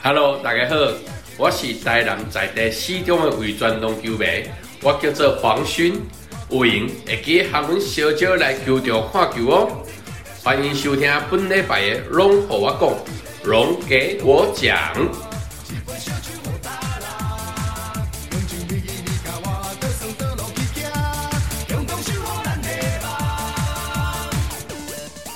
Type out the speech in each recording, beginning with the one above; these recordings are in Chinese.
Hello，大家好，我是台南在地四中的伪传龙球迷，我叫做黄勋，有闲会记喊阮小招来球场看球哦。欢迎收听本礼拜的龙和我讲，龙给我讲。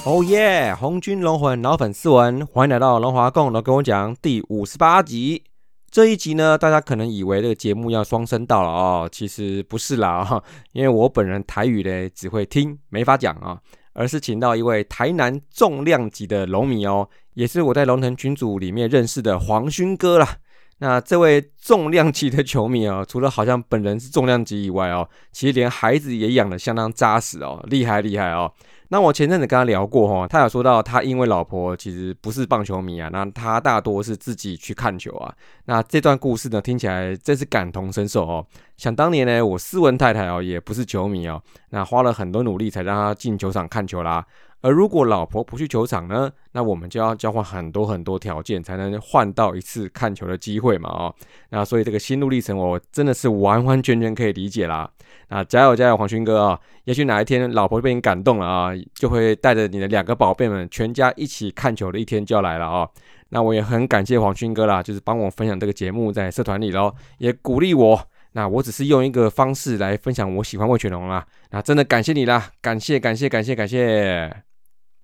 哦耶！红军龙魂老粉丝文，欢迎来到龙华共来跟我讲第五十八集。这一集呢，大家可能以为这个节目要双声道了哦，其实不是啦哈，因为我本人台语呢只会听，没法讲啊，而是请到一位台南重量级的龙迷哦，也是我在龙腾群组里面认识的黄勋哥啦。那这位重量级的球迷哦，除了好像本人是重量级以外哦，其实连孩子也养得相当扎实哦，厉害厉害哦。那我前阵子跟他聊过哈，他有说到他因为老婆其实不是棒球迷啊，那他大多是自己去看球啊。那这段故事呢，听起来真是感同身受哦。想当年呢，我斯文太太哦也不是球迷哦，那花了很多努力才让他进球场看球啦。而如果老婆不去球场呢，那我们就要交换很多很多条件，才能换到一次看球的机会嘛哦。那所以这个心路历程，我真的是完完全全可以理解啦。那加油加油，黄勋哥啊！也许哪一天老婆被你感动了啊，就会带着你的两个宝贝们，全家一起看球的一天就要来了啊！那我也很感谢黄勋哥啦，就是帮我分享这个节目在社团里喽，也鼓励我。那我只是用一个方式来分享我喜欢魏全龙啦。那真的感谢你啦，感谢感谢感谢感谢。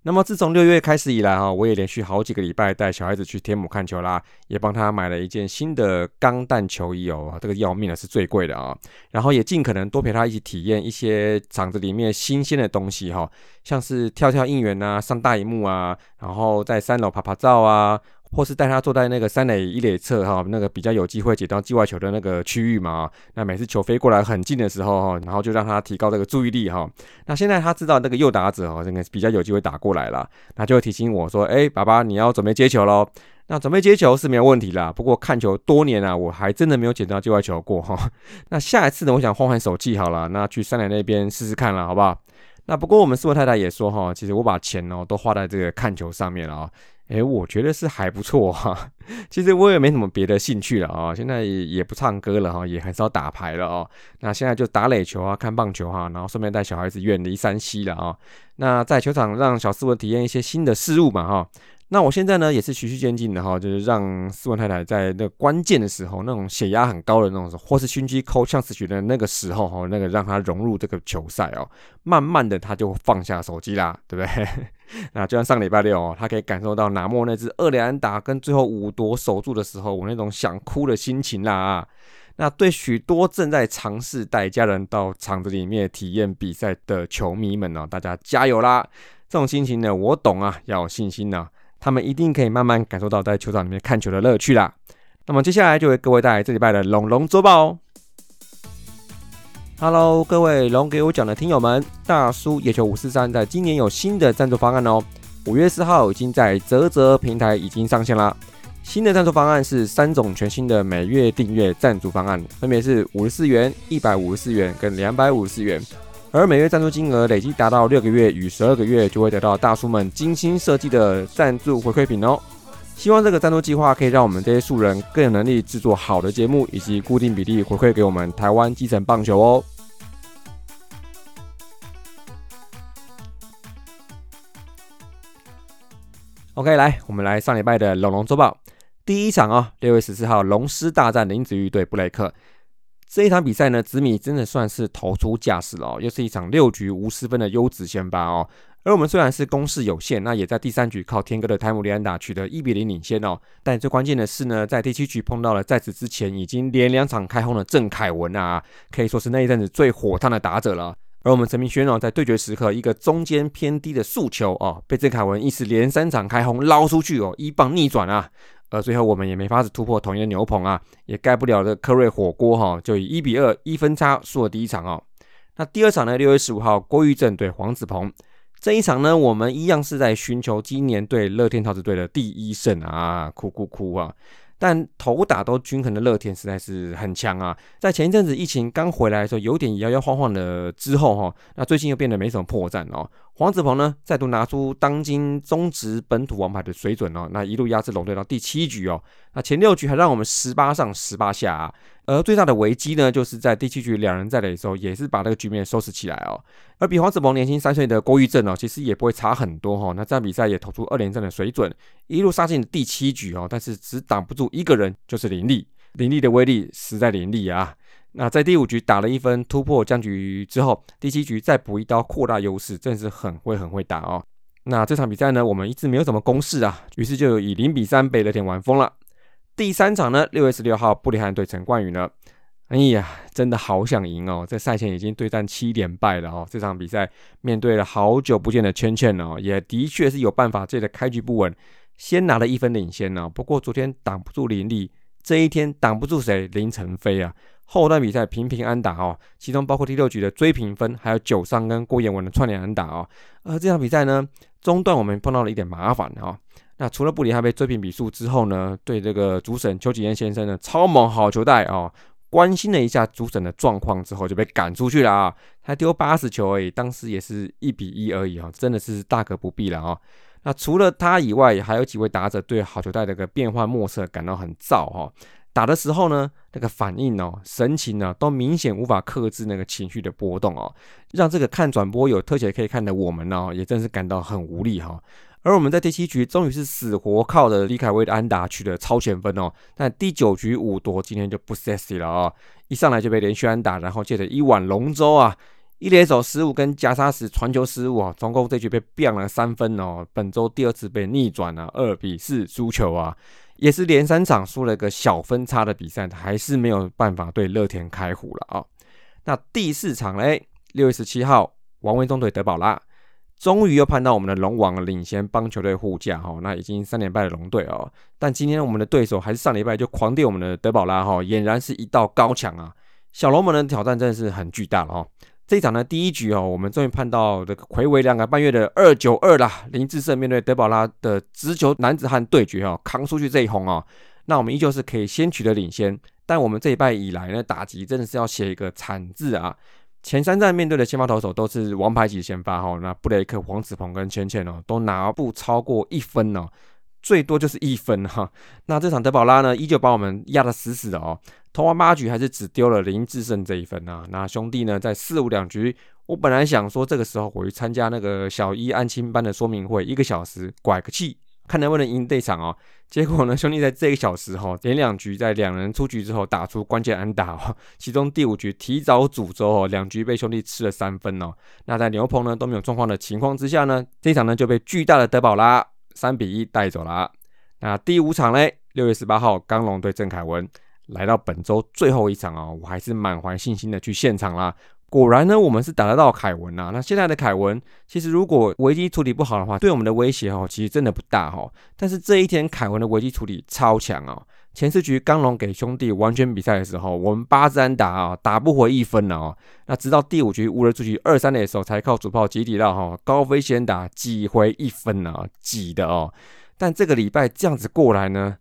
那么自从六月开始以来哈，我也连续好几个礼拜带小孩子去天母看球啦，也帮他买了一件新的钢弹球衣哦，这个要命的是最贵的啊。然后也尽可能多陪他一起体验一些场子里面新鲜的东西哈，像是跳跳应援啊，上大荧幕啊，然后在三楼拍拍照啊。或是带他坐在那个三垒一垒侧哈，那个比较有机会捡到界外球的那个区域嘛。那每次球飞过来很近的时候哈，然后就让他提高这个注意力哈。那现在他知道那个右打者哈，应该比较有机会打过来了，那就会提醒我说：“哎，爸爸，你要准备接球喽。”那准备接球是没有问题啦。不过看球多年啊，我还真的没有捡到界外球过哈。那下一次呢，我想换换手气好了，那去三垒那边试试看了，好不好？那不过我们四位太太也说哈，其实我把钱哦都花在这个看球上面了啊。哎，我觉得是还不错哈。其实我也没什么别的兴趣了啊，现在也不唱歌了哈，也很少打牌了哦。那现在就打垒球啊，看棒球哈，然后顺便带小孩子远离山西了啊。那在球场让小斯文体验一些新的事物嘛哈。那我现在呢也是循序渐进的哈，就是让斯文太太在那关键的时候，那种血压很高的那种，或是心肌扣呛死去的那个时候哈，那个让她融入这个球赛哦，慢慢的他就放下手机啦，对不对？那就像上礼拜六哦，他可以感受到拿莫那只二连打跟最后五夺守住的时候，我那种想哭的心情啦啊！那对许多正在尝试带家人到场子里面体验比赛的球迷们呢，大家加油啦！这种心情呢，我懂啊，要有信心呐。他们一定可以慢慢感受到在球场里面看球的乐趣啦。那么接下来就为各位带来这礼拜的龙龙周报哦。Hello，各位龙给我讲的听友们，大叔野球五四三在今年有新的赞助方案哦。五月四号已经在泽泽平台已经上线啦。新的赞助方案是三种全新的每月订阅赞助方案，分别是五十四元、一百五十四元跟两百五十四元。而每月赞助金额累计达到六个月与十二个月，就会得到大叔们精心设计的赞助回馈品哦。希望这个赞助计划可以让我们这些素人更有能力制作好的节目，以及固定比例回馈给我们台湾基层棒球哦。OK，来，我们来上礼拜的龙龙周报第一场啊，六月十四号龙狮大战林子玉对布雷克。这一场比赛呢，紫米真的算是投出架势了，又是一场六局无失分的优质先发哦。而我们虽然是攻势有限，那也在第三局靠天哥的泰姆利安达取得一比零领先哦。但最关键的是呢，在第七局碰到了在此之前已经连两场开轰的郑凯文啊，可以说是那一阵子最火烫的打者了。而我们陈明轩哦，在对决时刻一个中间偏低的速球哦，被郑凯文一时连三场开轰捞出去哦，一棒逆转啊。而最后我们也没法子突破统一的牛棚啊，也盖不了的科瑞火锅哈，就以一比二一分差输了第一场哦。那第二场呢？六月十五号郭玉正对黄子鹏这一场呢，我们一样是在寻求今年对乐天桃子队的第一胜啊，哭哭哭啊！但头打都均衡的乐天实在是很强啊，在前一阵子疫情刚回来的时候有点摇摇晃晃的之后哈，那最近又变得没什么破绽哦。黄子鹏呢，再度拿出当今中职本土王牌的水准哦，那一路压制龙队到第七局哦，那前六局还让我们十八上十八下啊，而最大的危机呢，就是在第七局两人在垒的时候，也是把这个局面收拾起来哦。而比黄子鹏年轻三岁的郭玉正哦，其实也不会差很多哈，那这场比赛也投出二连胜的水准，一路杀进第七局哦，但是只挡不住一个人，就是林立，林立的威力实在林立啊。那在第五局打了一分突破僵局之后，第七局再补一刀扩大优势，真是很会很会打哦。那这场比赛呢，我们一直没有什么攻势啊，于是就以零比三被乐天玩疯了。第三场呢，六月十六号布里汉对陈冠宇呢，哎呀，真的好想赢哦！在赛前已经对战七连败了哦，这场比赛面对了好久不见的圈圈哦，也的确是有办法借着开局不稳，先拿了一分领先呢。不过昨天挡不住林立，这一天挡不住谁？林晨飞啊！后段比赛频频安打哦，其中包括第六局的追平分，还有九上跟郭彦文的串联安打哦。而这场比赛呢，中段我们碰到了一点麻烦哦。那除了布里汉被追平比数之后呢，对这个主审邱启彦先生呢，超猛好球带哦，关心了一下主审的状况之后就被赶出去了啊，才丢八十球而已，当时也是一比一而已哈，真的是大可不必了啊。那除了他以外，还有几位打者对好球带的个变幻莫测感到很燥哈。打的时候呢，那个反应哦，神情呢，都明显无法克制那个情绪的波动哦，让这个看转播有特写可以看的我们呢，也真是感到很无力哈。而我们在第七局终于是死活靠着李凯威的安打取得超前分哦，但第九局五夺今天就不 sexy 了啊，一上来就被连续安打，然后接着一碗龙舟啊，一连手失误跟加沙时传球失误啊，总共这局被变了三分哦，本周第二次被逆转了，二比四输球啊。也是连三场输了个小分差的比赛，还是没有办法对乐天开胡了啊。那第四场嘞，六月十七号，王威中队德保拉终于又盼到我们的龙王领先帮球队护驾哈。那已经三连败的龙队哦，但今天我们的对手还是上礼拜就狂电我们的德保拉哈，俨然是一道高墙啊。小龙门的挑战真的是很巨大了哈。这一场呢，第一局哦，我们终于盼到这个魁违两个半月的二九二啦。林志胜面对德保拉的直球男子汉对决哦，扛出去这一轰哦，那我们依旧是可以先取得领先。但我们这一败以来呢，打击真的是要写一个惨字啊！前三战面对的先发投手都是王牌级先发哈，那布雷克、黄子鹏跟芊芊哦，都拿不超过一分哦。最多就是一分哈，那这场德保拉呢，依旧把我们压得死死的哦。投完八局还是只丢了林志胜这一分啊。那兄弟呢，在四五两局，我本来想说这个时候我去参加那个小一安亲班的说明会，一个小时拐个气，看能不能赢这场哦。结果呢，兄弟在这个小时哈，连两局在两人出局之后打出关键安打哦，其中第五局提早煮粥哦，两局被兄弟吃了三分哦。那在牛棚呢都没有状况的情况之下呢，这场呢就被巨大的德保拉。三比一带走了。那第五场嘞，六月十八号，刚龙对郑凯文来到本周最后一场啊，我还是满怀信心的去现场啦。果然呢，我们是打得到凯文啊。那现在的凯文，其实如果危机处理不好的话，对我们的威胁哦，其实真的不大哈。但是这一天，凯文的危机处理超强哦。前四局刚龙给兄弟完全比赛的时候，我们八支安打啊，打不回一分了哦。那直到第五局无人出局二三垒的时候，才靠主炮集体到哈高飞先打挤回一分啊，挤的哦。但这个礼拜这样子过来呢，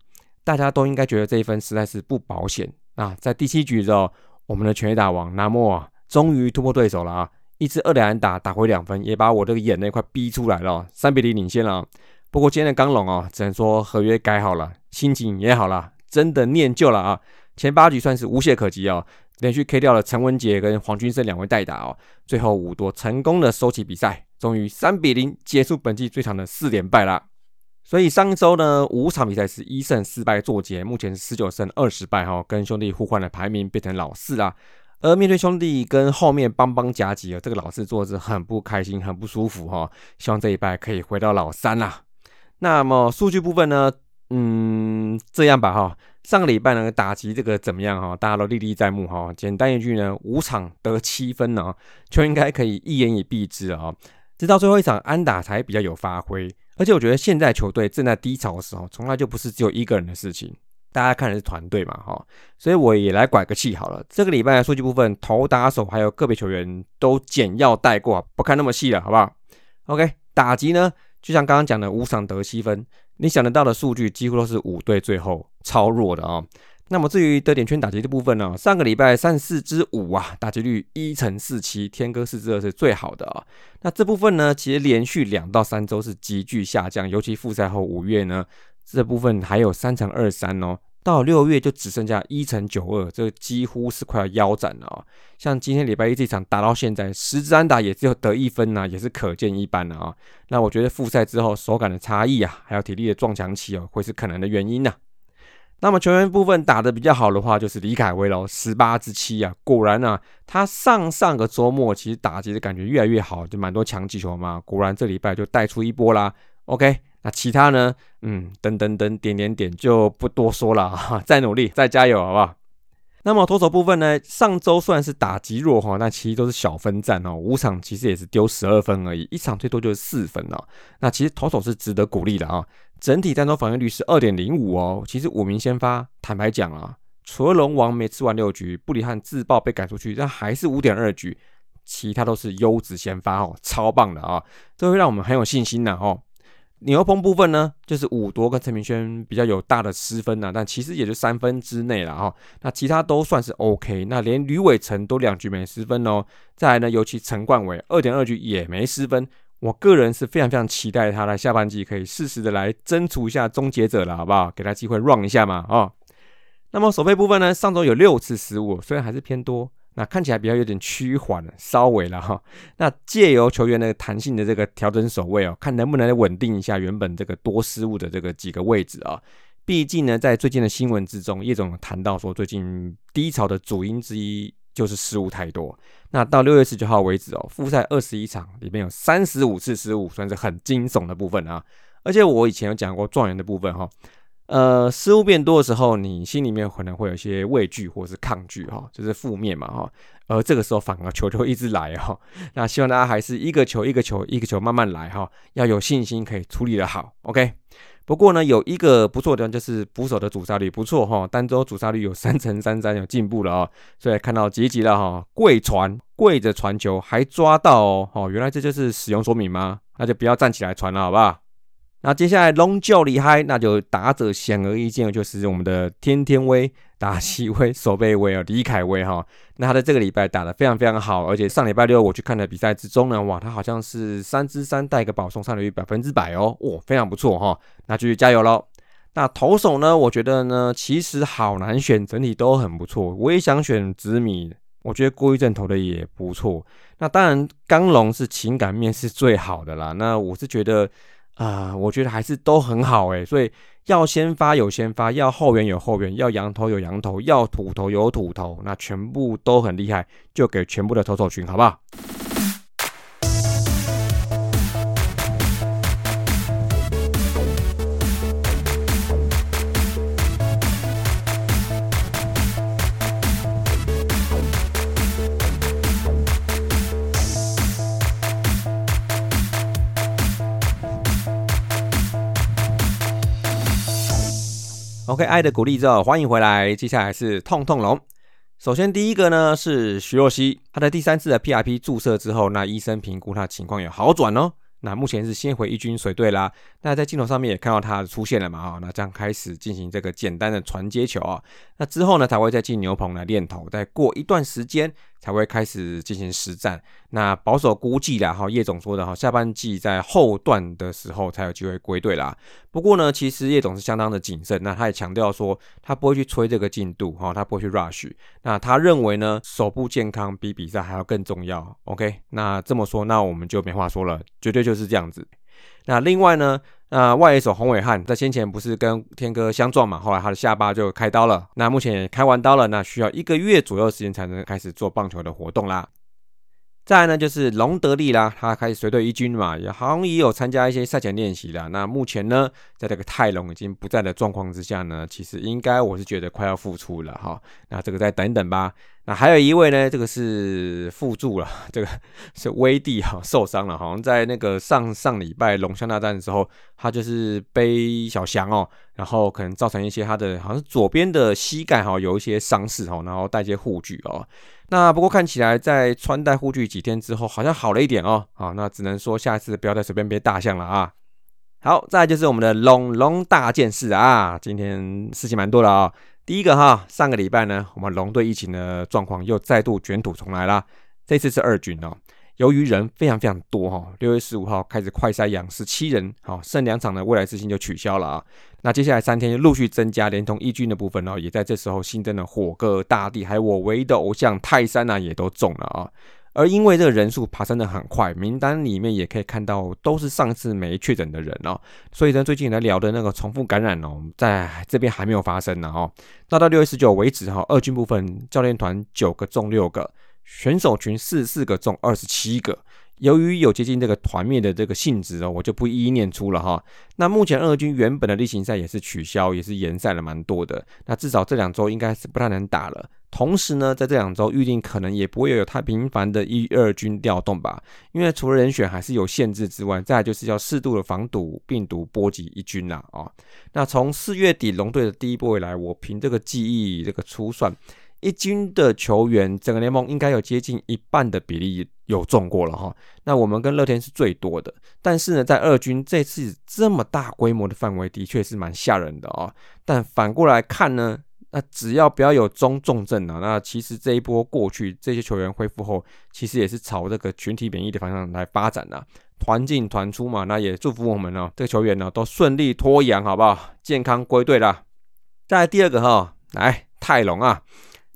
大家都应该觉得这一分实在是不保险啊。在第七局的时候，我们的全垒打王纳莫啊，终于突破对手了啊，一支二连打打回两分，也把我这个眼泪快逼出来了，三比零领先了。不过今天的刚龙啊，只能说合约改好了，心情也好了。真的念旧了啊！前八局算是无懈可击哦，连续 K 掉了陈文杰跟黄军生两位代打哦，最后五多成功的收起比赛，终于三比零结束本季最长的四连败了。所以上周呢五场比赛是一胜四败作结，目前是十九胜二十败哈，跟兄弟互换的排名变成老四啦。而面对兄弟跟后面邦邦夹击啊，这个老四做是很不开心，很不舒服哈。希望这一败可以回到老三啦。那么数据部分呢？嗯，这样吧哈，上个礼拜呢打击这个怎么样哈？大家都历历在目哈。简单一句呢，五场得七分呢，就应该可以一言以蔽之啊。直到最后一场安打才比较有发挥，而且我觉得现在球队正在低潮的时候，从来就不是只有一个人的事情，大家看的是团队嘛哈。所以我也来拐个气好了。这个礼拜的数据部分，投打手还有个别球员都简要带过，不看那么细了，好不好？OK，打击呢，就像刚刚讲的五场得七分。你想得到的数据几乎都是五队最后超弱的啊！那么至于得点圈打击的部分呢，上个礼拜三四支五啊，打击率一乘四七，天哥四支二是最好的啊。那这部分呢，其实连续两到三周是急剧下降，尤其复赛后五月呢，这部分还有三乘二三哦。到六月就只剩下一乘九二，这几乎是快要腰斩了啊！像今天礼拜一这场打到现在，十支安打也只有得一分呐，也是可见一斑了啊！那我觉得复赛之后手感的差异啊，还有体力的撞墙期哦，会是可能的原因呐。那么球员部分打得比较好的话，就是李凯威喽，十八之七啊，果然啊，他上上个周末其实打击的感觉越来越好，就蛮多强击球嘛，果然这礼拜就带出一波啦。OK。那其他呢？嗯，等等等点点点就不多说了哈，再努力，再加油，好不好？那么投手部分呢？上周虽然是打击弱哈，但其实都是小分战哦，五场其实也是丢十二分而已，一场最多就是四分哦。那其实投手是值得鼓励的啊，整体单周防御率是二点零五哦。其实五名先发，坦白讲啊，除了龙王没吃完六局，布里汉自爆被赶出去，但还是五点二局，其他都是优质先发哦，超棒的啊，这会让我们很有信心的哦。牛棚部分呢，就是五夺跟陈明轩比较有大的失分呐，但其实也就三分之内了哈。那其他都算是 OK，那连吕伟成都两局没失分哦。再来呢，尤其陈冠伟二点二局也没失分，我个人是非常非常期待他的下半季可以适时的来争除一下终结者了，好不好？给他机会 run 一下嘛，哦。那么守备部分呢，上周有六次失误，虽然还是偏多。那看起来比较有点趋缓，稍微了哈。那借由球员的弹性的这个调整守卫哦，看能不能稳定一下原本这个多失误的这个几个位置啊。毕竟呢，在最近的新闻之中，叶总谈到说，最近低潮的主因之一就是失误太多。那到六月十九号为止哦，复赛二十一场里面有三十五次失误，算是很惊悚的部分啊。而且我以前有讲过状元的部分哈。呃，失误变多的时候，你心里面可能会有一些畏惧或者是抗拒哈，就是负面嘛哈。而这个时候反而球就一直来哈。那希望大家还是一个球一个球一个球慢慢来哈，要有信心可以处理的好。OK。不过呢，有一个不错的地方就是捕手的主杀率不错哈，单周主杀率有三乘三三有进步了啊。所以看到积极了哈，跪传跪着传球还抓到哦，哦，原来这就是使用说明吗？那就不要站起来传了，好不好？那接下来龙就厉害，那就打者显而易见就是我们的天天威打西威守备威啊李凯威哈。那他在这个礼拜打的非常非常好，而且上礼拜六我去看的比赛之中呢，哇，他好像是三支三带个保送上垒率百分之百哦，哇，非常不错哈。那继续加油喽。那投手呢，我觉得呢其实好难选，整体都很不错。我也想选紫米，我觉得郭玉正投的也不错。那当然刚龙是情感面是最好的啦。那我是觉得。啊，我觉得还是都很好诶，所以要先发有先发，要后援有后援，要羊头有羊头，要土头有土头，那全部都很厉害，就给全部的投手群，好不好？？OK，爱的鼓励之后，欢迎回来。接下来是痛痛龙。首先第一个呢是徐若曦，她的第三次的 PRP 注射之后，那医生评估她情况有好转哦。那目前是先回一军水队啦。那在镜头上面也看到她出现了嘛？哈，那这样开始进行这个简单的传接球啊。那之后呢，才会再进牛棚来练投，再过一段时间才会开始进行实战。那保守估计啦，哈，叶总说的哈，下半季在后段的时候才有机会归队啦。不过呢，其实叶总是相当的谨慎，那他也强调说，他不会去催这个进度，哈，他不会去 rush。那他认为呢，手部健康比比赛还要更重要。OK，那这么说，那我们就没话说了，绝对就是这样子。那另外呢？那外野手洪伟汉在先前不是跟天哥相撞嘛？后来他的下巴就开刀了。那目前也开完刀了，那需要一个月左右时间才能开始做棒球的活动啦。再呢，就是隆德利啦，他开始随队一军嘛，也好像也有参加一些赛前练习啦。那目前呢，在这个泰隆已经不在的状况之下呢，其实应该我是觉得快要复出了哈。那这个再等等吧。那还有一位呢，这个是副助了，这个是威帝哈受伤了，好像在那个上上礼拜龙象大战的时候，他就是背小翔哦，然后可能造成一些他的好像是左边的膝盖哈有一些伤势哦，然后带些护具哦。那不过看起来在穿戴护具几天之后，好像好了一点哦。好，那只能说下次不要再随便背大象了啊。好，再就是我们的龙龙大件事啊，今天事情蛮多的啊。第一个哈，上个礼拜呢，我们龙队疫情的状况又再度卷土重来啦。这次是二军哦，由于人非常非常多哈，六月十五号开始快筛阳十七人，好，剩两场的未来之星就取消了啊。那接下来三天就陆续增加，连同一军的部分哦，也在这时候新增了火哥大地，还有我唯一的偶像泰山呢，也都中了啊。而因为这个人数爬升的很快，名单里面也可以看到都是上次没确诊的人哦，所以呢，最近来聊的那个重复感染哦，在这边还没有发生呢哦。那到六月十九为止哈，二军部分教练团九个中六个，选手群四四个中二十七个。由于有接近这个团灭的这个性质哦，我就不一一念出了哈。那目前二军原本的例行赛也是取消，也是延赛了蛮多的。那至少这两周应该是不太能打了。同时呢，在这两周预定可能也不会有太频繁的一二军调动吧，因为除了人选还是有限制之外，再就是要适度的防堵病毒波及一军啦啊。那从四月底龙队的第一波以来，我凭这个记忆这个粗算。一军的球员，整个联盟应该有接近一半的比例有中过了哈。那我们跟乐天是最多的，但是呢，在二军这次这么大规模的范围，的确是蛮吓人的啊。但反过来看呢，那只要不要有中重症啊，那其实这一波过去，这些球员恢复后，其实也是朝这个群体免疫的方向来发展的，团进团出嘛。那也祝福我们呢，这个球员呢都顺利脱阳，好不好？健康归队啦。再来第二个哈，来泰隆啊。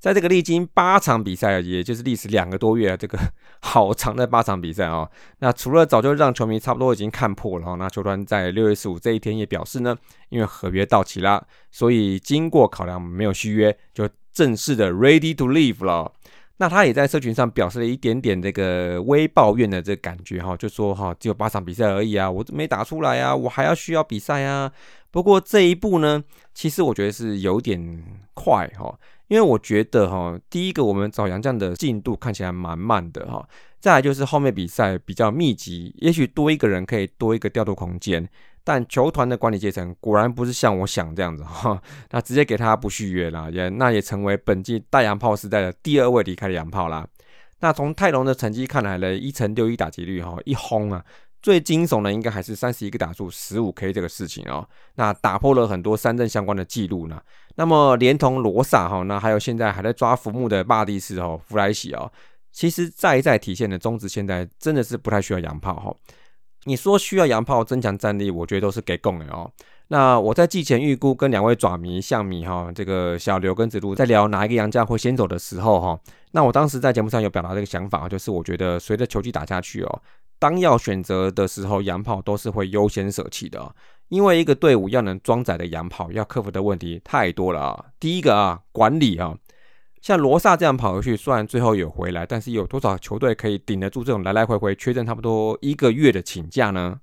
在这个历经八场比赛，也就是历时两个多月，这个 好长的八场比赛啊。那除了早就让球迷差不多已经看破了，那球团在六月十五这一天也表示呢，因为合约到期啦，所以经过考量没有续约，就正式的 ready to leave 了。那他也在社群上表示了一点点这个微抱怨的这感觉哈，就说哈，只有八场比赛而已啊，我没打出来啊，我还要需要比赛啊。不过这一步呢，其实我觉得是有点快哈。因为我觉得哈，第一个我们找杨将的进度看起来蛮慢的哈，再来就是后面比赛比较密集，也许多一个人可以多一个调度空间，但球团的管理阶层果然不是像我想这样子哈，那直接给他不续约了，也那也成为本季大洋炮时代的第二位离开的洋炮啦。那从泰隆的成绩看来呢，一乘六一打击率哈，一轰啊。最惊悚的应该还是三十一个打数十五 K 这个事情哦，那打破了很多三振相关的记录呢。那么连同罗萨哈，那还有现在还在抓浮木的巴蒂斯哦，弗莱喜哦，其实再一再体现的中职现在真的是不太需要洋炮哈。你说需要洋炮增强战力，我觉得都是给供的哦。那我在季前预估跟两位爪迷象迷哈，这个小刘跟子路在聊哪一个洋将会先走的时候哈，那我当时在节目上有表达这个想法，就是我觉得随着球季打下去哦。当要选择的时候，洋炮都是会优先舍弃的，因为一个队伍要能装载的洋炮，要克服的问题太多了啊。第一个啊，管理啊，像罗萨这样跑回去，虽然最后有回来，但是有多少球队可以顶得住这种来来回回缺阵差不多一个月的请假呢？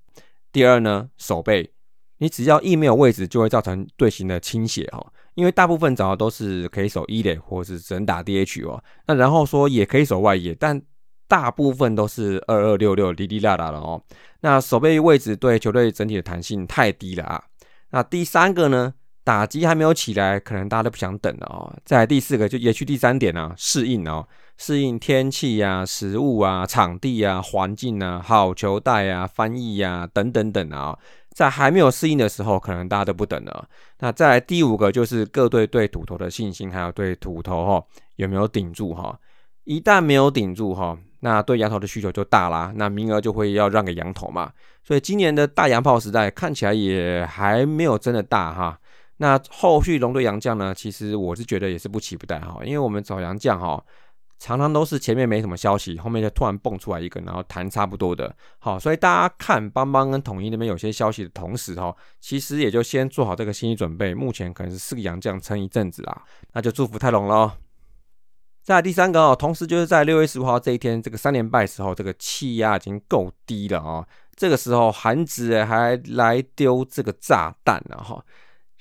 第二呢，守备，你只要一没有位置，就会造成队形的倾斜哈，因为大部分找的都是可以守一垒，或是只能打 DH 哦。那然后说也可以守外野，但大部分都是二二六六滴滴答答的哦，那守备位置对球队整体的弹性太低了啊。那第三个呢，打击还没有起来，可能大家都不想等了哦。再来第四个就也去第三点呢，适应哦，适应天气呀、食物啊、场地啊、环境啊、好球带啊、翻译呀等等等啊，在还没有适应的时候，可能大家都不等了。那再来第五个就是各队对土头的信心，还有对土头哈有没有顶住哈？一旦没有顶住哈。那对羊头的需求就大啦，那名额就会要让给羊头嘛，所以今年的大洋炮时代看起来也还没有真的大哈。那后续龙队洋将呢，其实我是觉得也是不期不待哈，因为我们找洋将哈，常常都是前面没什么消息，后面就突然蹦出来一个，然后谈差不多的，好，所以大家看邦邦跟统一那边有些消息的同时哈，其实也就先做好这个心理准备，目前可能是四个洋将撑一阵子啦，那就祝福泰隆喽。再第三个哦，同时就是在六月十五号这一天，这个三连败时候，这个气压已经够低了啊。这个时候韩子还来丢这个炸弹了哈，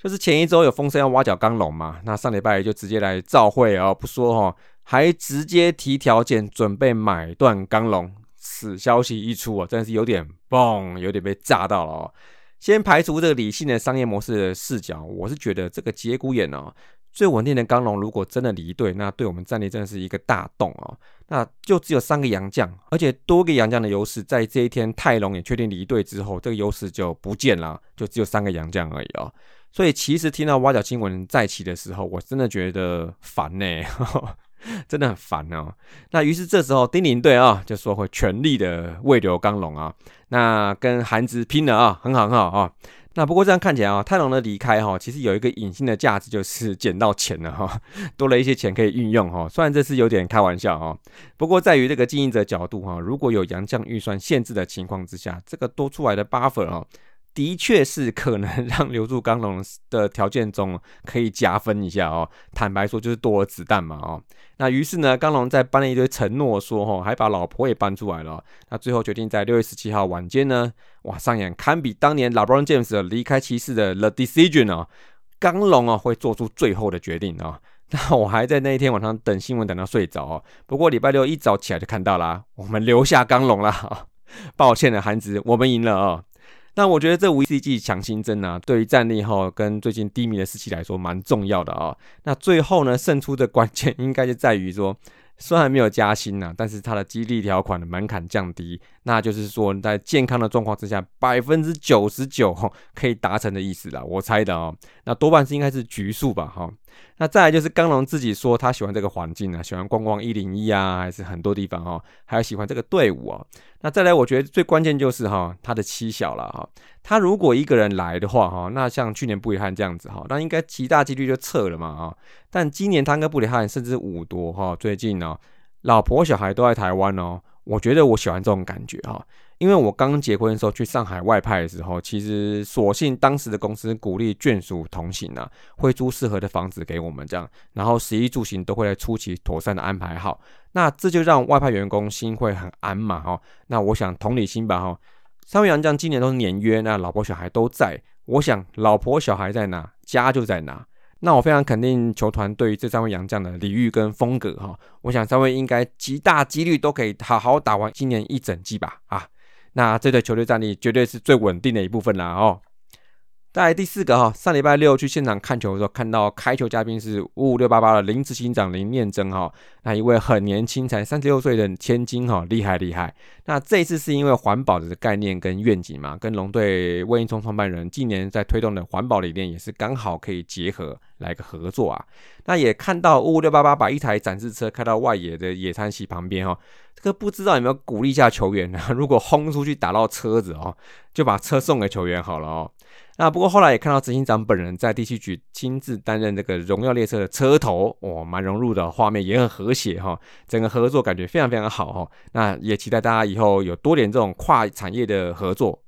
就是前一周有风声要挖角钢龙嘛，那上礼拜就直接来召会啊，不说哈，还直接提条件准备买断钢龙。此消息一出啊，真的是有点嘣，有点被炸到了哦。先排除这个理性的商业模式的视角，我是觉得这个节骨眼哦。最稳定的钢龙如果真的离队，那对我们战力真的是一个大洞哦。那就只有三个洋将，而且多个洋将的优势，在这一天泰隆也确定离队之后，这个优势就不见了，就只有三个洋将而已哦。所以其实听到挖角新闻再起的时候，我真的觉得烦呢，真的很烦哦。那于是这时候丁宁队啊就说会全力的喂流刚龙啊，那跟韩子拼了啊，很好很好啊。那不过这样看起来啊，泰隆的离开哈，其实有一个隐性的价值，就是捡到钱了哈，多了一些钱可以运用哈。虽然这是有点开玩笑哈，不过在于这个经营者角度哈，如果有洋将预算限制的情况之下，这个多出来的 buffer 啊。的确是可能 让留住刚龙的条件中可以加分一下哦。坦白说，就是多了子弹嘛哦。那于是呢，刚龙在搬了一堆承诺，说哦，还把老婆也搬出来了。那最后决定在六月十七号晚间呢，哇，上演堪比当年 LeBron James 离开骑士的 The Decision 哦。刚龙哦会做出最后的决定啊。那我还在那一天晚上等新闻等到睡着哦。不过礼拜六一早起来就看到啦，我们留下刚龙 了。抱歉的韩子，我们赢了哦。那我觉得这五 C G 强心针啊，对于战力哈跟最近低迷的士气来说蛮重要的啊。那最后呢，胜出的关键应该就在于说。虽然没有加薪呐，但是它的激励条款的门槛降低，那就是说在健康的状况之下，百分之九十九可以达成的意思啦。我猜的哦，那多半是应该是局数吧哈。那再来就是刚龙自己说他喜欢这个环境啊，喜欢逛逛一零一啊，还是很多地方哈，还有喜欢这个队伍啊。那再来，我觉得最关键就是哈他的妻小了哈。他如果一个人来的话哈，那像去年布里汉这样子哈，那应该极大几率就撤了嘛啊。但今年他跟布里汉甚至五多哈，最近呢，老婆小孩都在台湾哦。我觉得我喜欢这种感觉哈，因为我刚结婚的时候去上海外派的时候，其实所幸当时的公司鼓励眷属同行啊，会租适合的房子给我们这样，然后食衣住行都会在初期妥善的安排好，那这就让外派员工心会很安嘛哈。那我想同理心吧哈，三位杨将今年都是年约，那老婆小孩都在，我想老婆小孩在哪，家就在哪。那我非常肯定球团对于这三位洋将的礼遇跟风格哈，我想三位应该极大几率都可以好好打完今年一整季吧啊，那这对球队战力绝对是最稳定的一部分啦哦。在第四个哈，上礼拜六去现场看球的时候，看到开球嘉宾是五五六八八的林执行长林念真哈，那一位很年轻，才三十六岁的千金哈，厉害厉害。那这一次是因为环保的概念跟愿景嘛，跟龙队魏应聪创办人近年在推动的环保理念也是刚好可以结合来个合作啊。那也看到五五六八八把一台展示车开到外野的野餐席旁边哈，这个不知道有没有鼓励一下球员呢？如果轰出去打到车子哦，就把车送给球员好了哦。那不过后来也看到执行长本人在第七局亲自担任这个荣耀列车的车头，哇，蛮融入的画面也很和谐哈，整个合作感觉非常非常好哈。那也期待大家以后有多点这种跨产业的合作。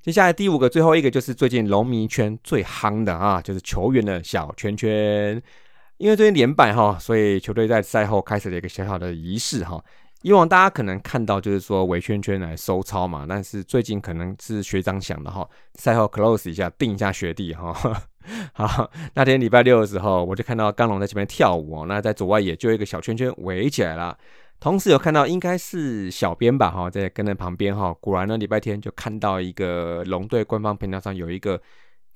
接下来第五个最后一个就是最近龙迷圈最夯的啊，就是球员的小圈圈，因为最近连败哈，所以球队在赛后开始了一个小小的仪式哈。以往大家可能看到就是说围圈圈来收操嘛，但是最近可能是学长想的哈，赛后 close 一下定一下学弟哈。好，那天礼拜六的时候，我就看到刚龙在前面跳舞哦，那在左外野就一个小圈圈围起来了，同时有看到应该是小编吧哈，在跟在旁边哈，果然呢礼拜天就看到一个龙队官方频道上有一个。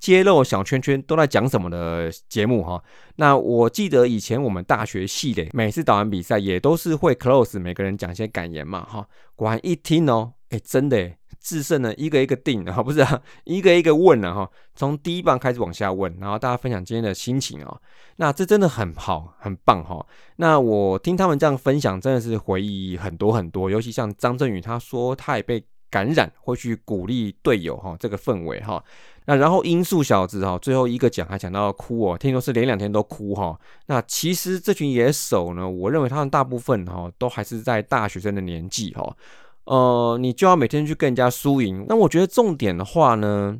揭露小圈圈都在讲什么的节目哈？那我记得以前我们大学系的每次打完比赛也都是会 close 每个人讲一些感言嘛哈。果然一听哦，哎真的制胜呢一个一个定啊，不是啊一个一个问了哈。从第一棒开始往下问，然后大家分享今天的心情啊。那这真的很好，很棒哈。那我听他们这样分享，真的是回忆很多很多。尤其像张振宇，他说他也被感染，会去鼓励队友哈，这个氛围哈。那然后音速小子哈，最后一个讲还讲到哭哦，听说是连两天都哭哈。那其实这群野手呢，我认为他们大部分哈都还是在大学生的年纪哈。呃，你就要每天去跟人家输赢。那我觉得重点的话呢，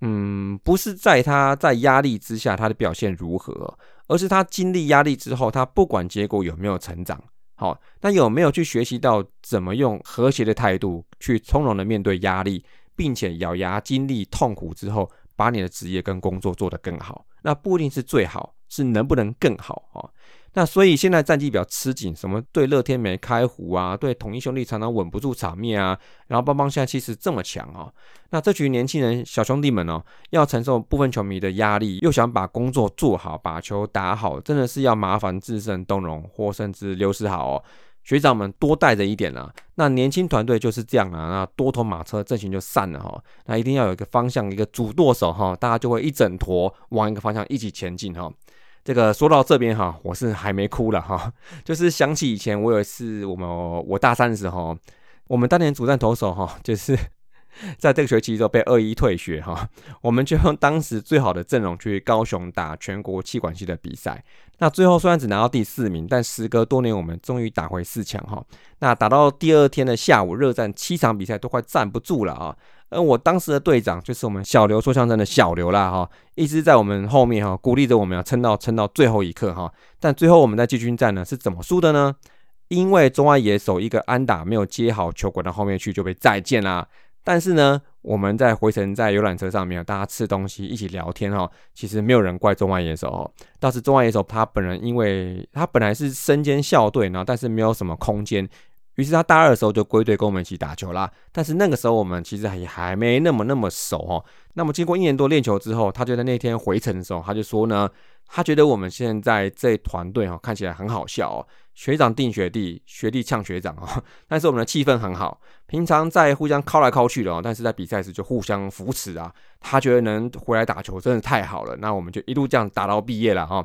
嗯，不是在他在压力之下他的表现如何，而是他经历压力之后，他不管结果有没有成长，好，那有没有去学习到怎么用和谐的态度去从容的面对压力。并且咬牙经历痛苦之后，把你的职业跟工作做得更好，那不一定是最好，是能不能更好啊？那所以现在战绩比较吃紧，什么对乐天没开胡啊，对统一兄弟常常稳不住场面啊，然后邦邦现在气势这么强啊，那这群年轻人小兄弟们哦，要承受部分球迷的压力，又想把工作做好，把球打好，真的是要麻烦自身动容或甚至流失好哦。学长们多带着一点啊。那年轻团队就是这样啊，那多头马车阵型就散了哈。那一定要有一个方向，一个主舵手哈，大家就会一整坨往一个方向一起前进哈。这个说到这边哈，我是还没哭了哈，就是想起以前我有一次我们我大三的时候，我们当年主战投手哈，就是。在这个学期之后被二一退学哈，我们就用当时最好的阵容去高雄打全国气管系的比赛。那最后虽然只拿到第四名，但时隔多年，我们终于打回四强哈。那打到第二天的下午，热战七场比赛都快站不住了啊。而我当时的队长就是我们小刘说相声的小刘啦哈，一直在我们后面哈，鼓励着我们要撑到撑到最后一刻哈。但最后我们在季军战呢是怎么输的呢？因为中外野手一个安打没有接好球滚到后面去，就被再见啦。但是呢，我们在回程在游览车上面，大家吃东西一起聊天哈，其实没有人怪中外野手哦，倒是中外野手他本人，因为他本来是身兼校队呢，但是没有什么空间，于是他大二的时候就归队跟我们一起打球啦。但是那个时候我们其实还还没那么那么熟哦。那么经过一年多练球之后，他就在那天回程的时候，他就说呢。他觉得我们现在这团队哈看起来很好笑哦，学长定学弟，学弟呛学长哦，但是我们的气氛很好，平常在互相靠来靠去的哦，但是在比赛时就互相扶持啊。他觉得能回来打球真的太好了，那我们就一路这样打到毕业了哈。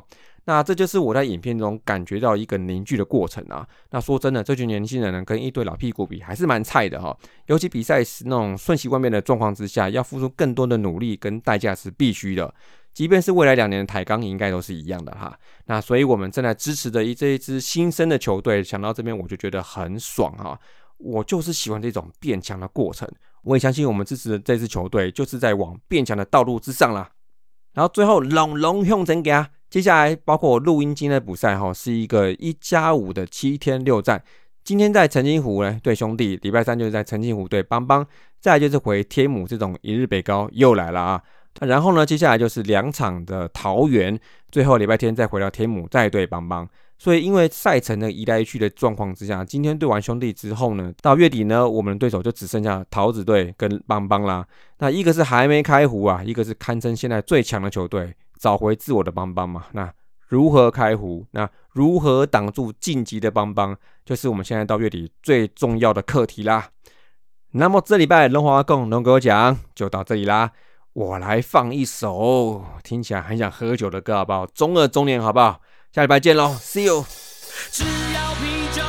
那这就是我在影片中感觉到一个凝聚的过程啊。那说真的，这群年轻人呢跟一堆老屁股比还是蛮菜的哈，尤其比赛时那种瞬息万变的状况之下，要付出更多的努力跟代价是必须的。即便是未来两年的台钢，应该都是一样的哈。那所以，我们正在支持的一这一支新生的球队。想到这边，我就觉得很爽哈。我就是喜欢这种变强的过程。我也相信，我们支持的这支球队就是在往变强的道路之上啦。然后最后，龙龙向前给啊。接下来，包括录音今天的补赛哈，是一个一加五的七天六战。今天在澄清湖呢对兄弟，礼拜三就是在澄清湖对邦邦，再就是回天母这种一日北高又来了啊。然后呢，接下来就是两场的桃园，最后礼拜天再回到天母再对邦邦。所以因为赛程的一来一去的状况之下，今天对完兄弟之后呢，到月底呢，我们的对手就只剩下桃子队跟邦邦啦。那一个是还没开胡啊，一个是堪称现在最强的球队，找回自我的邦邦嘛。那如何开胡？那如何挡住晋级的邦邦，就是我们现在到月底最重要的课题啦。那么这礼拜龙华共龙哥讲就到这里啦。我来放一首听起来很想喝酒的歌，好不好？中二中年，好不好？下礼拜见喽，See you。只要啤酒